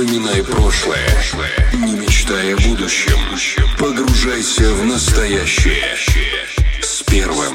Вспоминай прошлое, не мечтай о будущем. Погружайся в настоящее. С первым.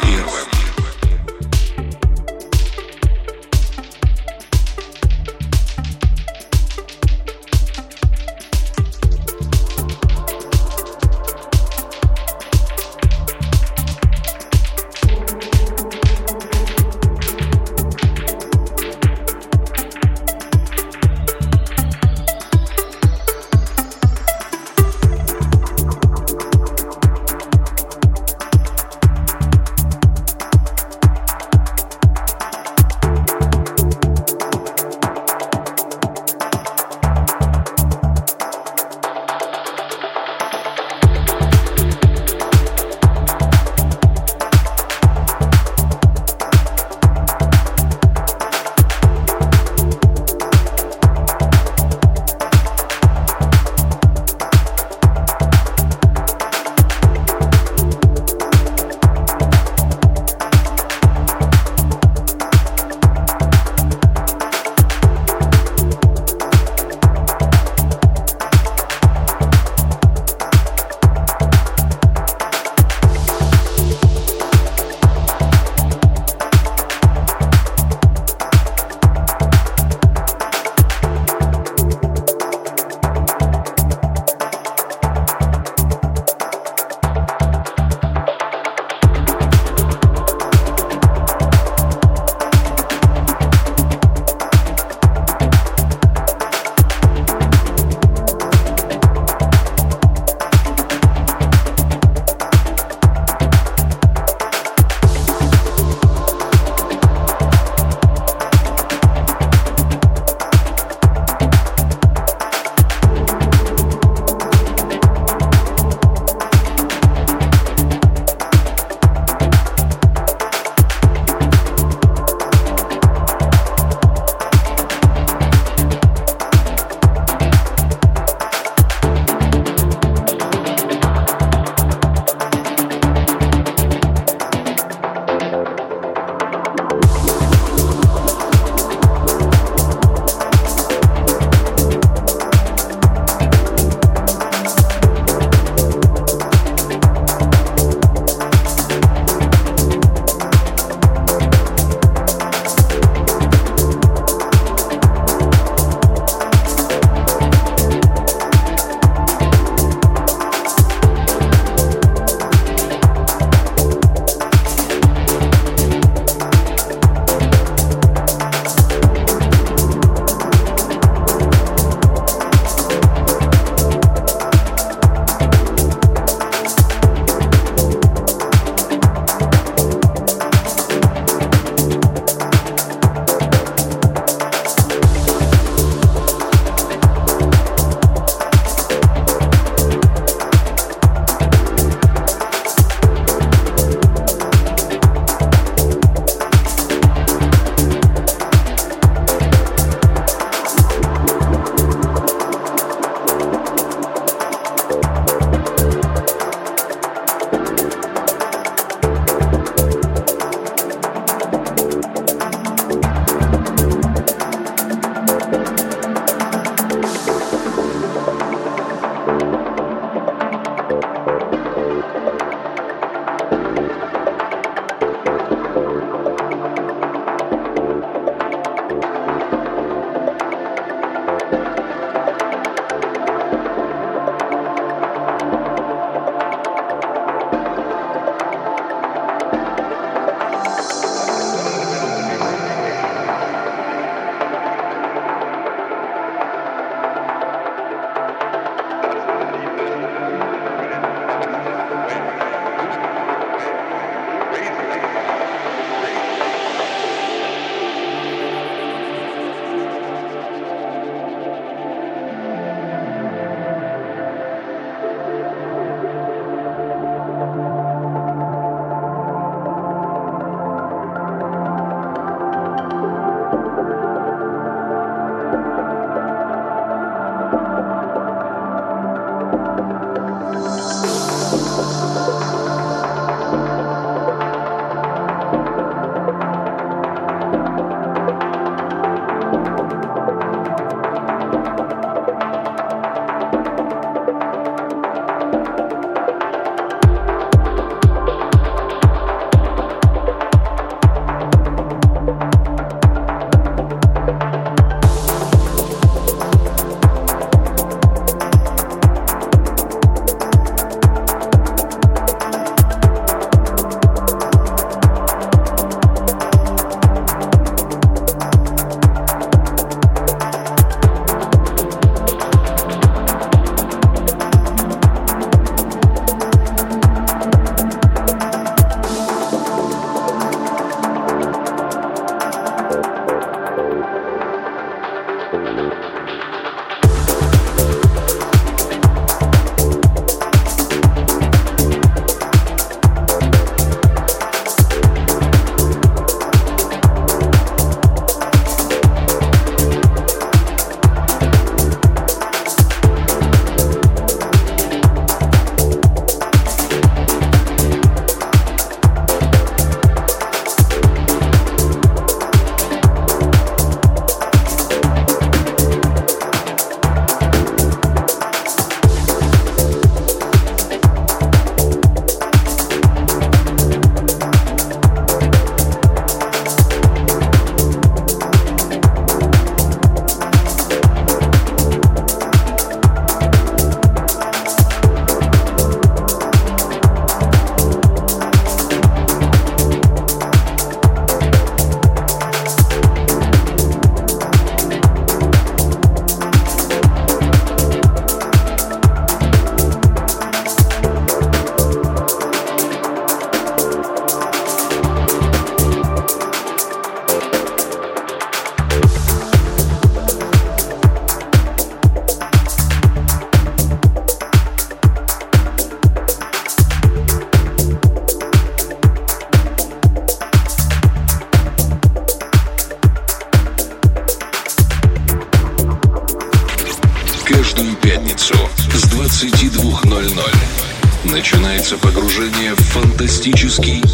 Фантастический